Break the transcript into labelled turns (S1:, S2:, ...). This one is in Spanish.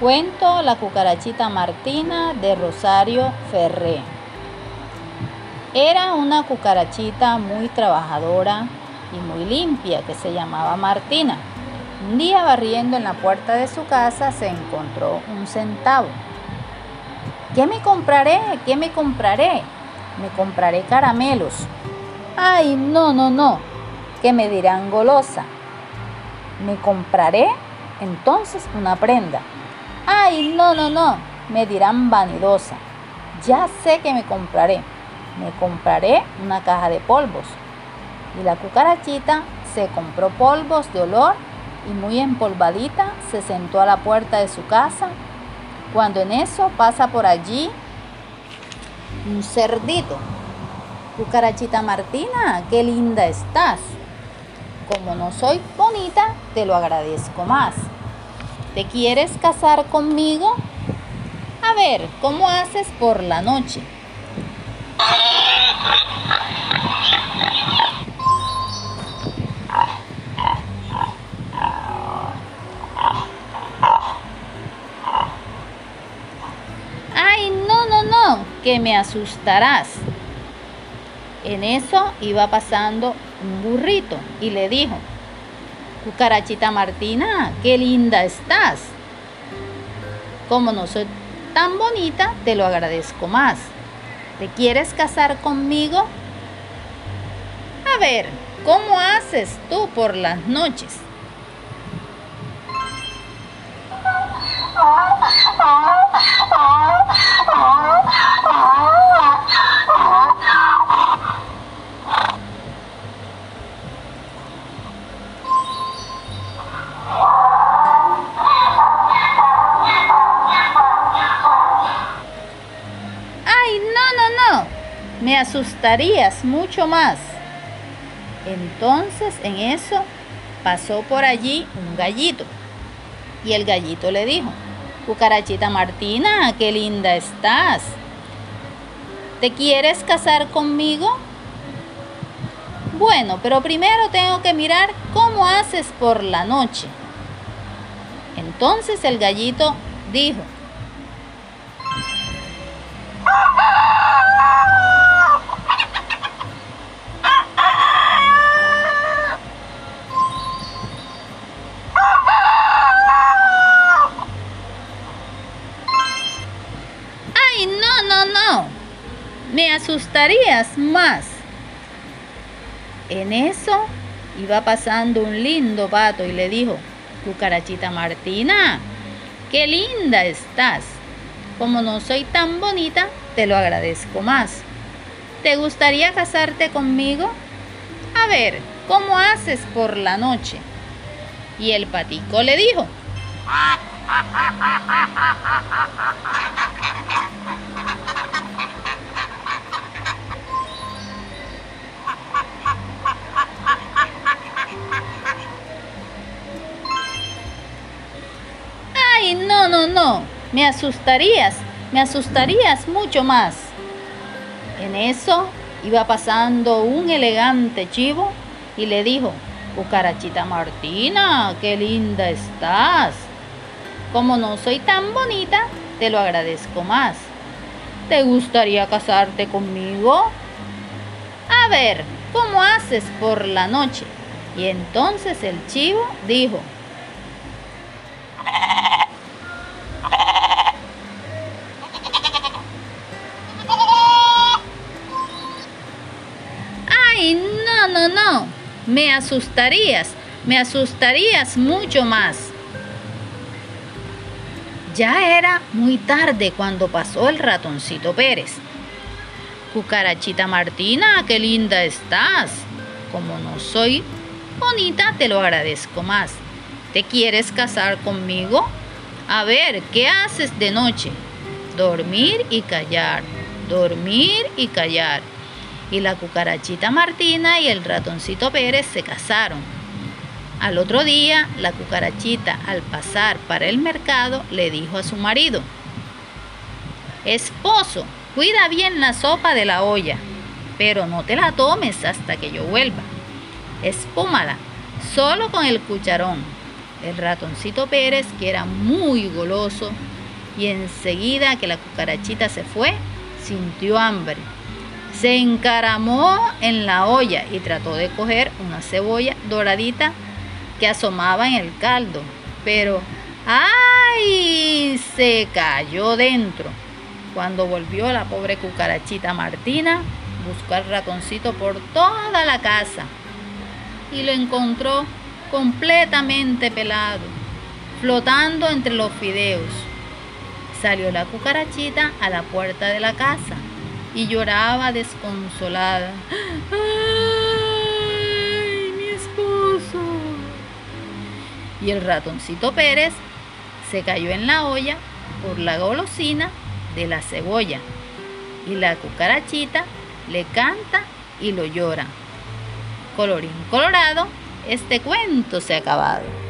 S1: Cuento La cucarachita Martina de Rosario Ferré. Era una cucarachita muy trabajadora y muy limpia que se llamaba Martina. Un día barriendo en la puerta de su casa se encontró un centavo. ¿Qué me compraré? ¿Qué me compraré? Me compraré caramelos. Ay, no, no, no, que me dirán golosa. Me compraré entonces una prenda. Ay, no, no, no, me dirán vanidosa. Ya sé que me compraré. Me compraré una caja de polvos. Y la cucarachita se compró polvos de olor y muy empolvadita se sentó a la puerta de su casa. Cuando en eso pasa por allí un cerdito. Cucarachita Martina, qué linda estás. Como no soy bonita, te lo agradezco más. ¿Te quieres casar conmigo? A ver, ¿cómo haces por la noche? Ay, no, no, no, que me asustarás. En eso iba pasando un burrito y le dijo, Cucarachita Martina, qué linda estás. Como no soy tan bonita, te lo agradezco más. ¿Te quieres casar conmigo? A ver, ¿cómo haces tú por las noches? me asustarías mucho más. Entonces en eso pasó por allí un gallito. Y el gallito le dijo, Cucarachita Martina, qué linda estás. ¿Te quieres casar conmigo? Bueno, pero primero tengo que mirar cómo haces por la noche. Entonces el gallito dijo, me asustarías más. En eso iba pasando un lindo pato y le dijo, cucarachita Martina, qué linda estás. Como no soy tan bonita, te lo agradezco más. ¿Te gustaría casarte conmigo? A ver, ¿cómo haces por la noche? Y el patico le dijo, no, me asustarías, me asustarías mucho más. En eso iba pasando un elegante chivo y le dijo, Cucarachita Martina, qué linda estás. Como no soy tan bonita, te lo agradezco más. ¿Te gustaría casarte conmigo? A ver, ¿cómo haces por la noche? Y entonces el chivo dijo, no, no, me asustarías, me asustarías mucho más. Ya era muy tarde cuando pasó el ratoncito Pérez. Cucarachita Martina, qué linda estás. Como no soy bonita, te lo agradezco más. ¿Te quieres casar conmigo? A ver, ¿qué haces de noche? Dormir y callar, dormir y callar y la cucarachita Martina y el ratoncito Pérez se casaron. Al otro día, la cucarachita, al pasar para el mercado, le dijo a su marido, Esposo, cuida bien la sopa de la olla, pero no te la tomes hasta que yo vuelva. Espúmala, solo con el cucharón. El ratoncito Pérez, que era muy goloso, y enseguida que la cucarachita se fue, sintió hambre. Se encaramó en la olla y trató de coger una cebolla doradita que asomaba en el caldo, pero ¡ay! se cayó dentro. Cuando volvió la pobre cucarachita Martina, buscó al ratoncito por toda la casa y lo encontró completamente pelado, flotando entre los fideos. Salió la cucarachita a la puerta de la casa y lloraba desconsolada. ¡Ay, mi esposo! Y el ratoncito Pérez se cayó en la olla por la golosina de la cebolla. Y la cucarachita le canta y lo llora. Colorín colorado, este cuento se ha acabado.